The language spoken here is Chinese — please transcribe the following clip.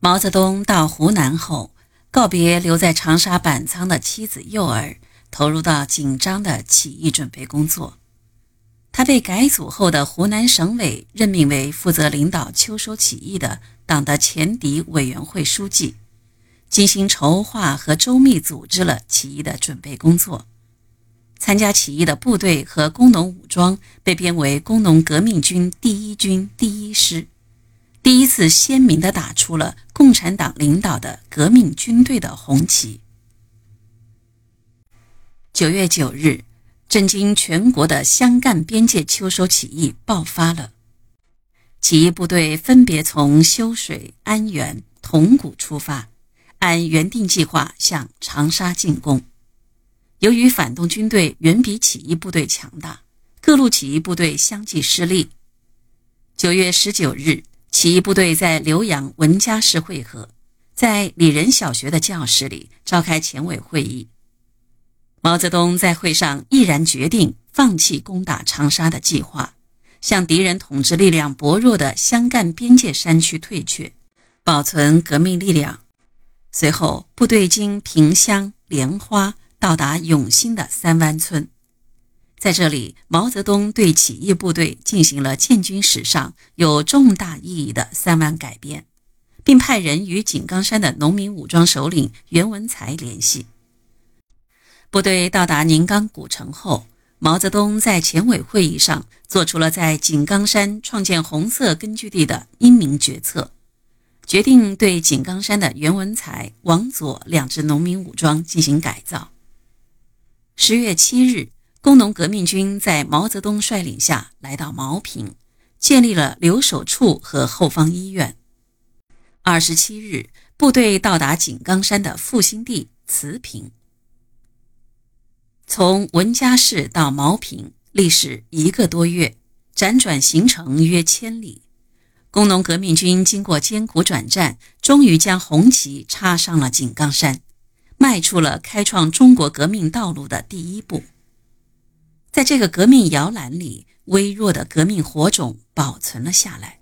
毛泽东到湖南后，告别留在长沙板仓的妻子幼儿，投入到紧张的起义准备工作。他被改组后的湖南省委任命为负责领导秋收起义的党的前敌委员会书记，精心筹划和周密组织了起义的准备工作。参加起义的部队和工农武装被编为工农革命军第一军第一师，第一次鲜明地打出了共产党领导的革命军队的红旗。九月九日。震惊全国的湘赣边界秋收起义爆发了，起义部队分别从修水、安源、铜鼓出发，按原定计划向长沙进攻。由于反动军队远比起义部队强大，各路起义部队相继失利。九月十九日，起义部队在浏阳文家市会合，在李仁小学的教室里召开前委会议。毛泽东在会上毅然决定放弃攻打长沙的计划，向敌人统治力量薄弱的湘赣边界山区退却，保存革命力量。随后，部队经萍乡、莲花，到达永兴的三湾村。在这里，毛泽东对起义部队进行了建军史上有重大意义的三湾改编，并派人与井冈山的农民武装首领袁文才联系。部队到达宁冈古城后，毛泽东在前委会议上做出了在井冈山创建红色根据地的英明决策，决定对井冈山的袁文才、王佐两支农民武装进行改造。十月七日，工农革命军在毛泽东率领下来到茅坪，建立了留守处和后方医院。二十七日，部队到达井冈山的复兴地慈平。从文家市到茅坪，历时一个多月，辗转行程约千里。工农革命军经过艰苦转战，终于将红旗插上了井冈山，迈出了开创中国革命道路的第一步。在这个革命摇篮里，微弱的革命火种保存了下来。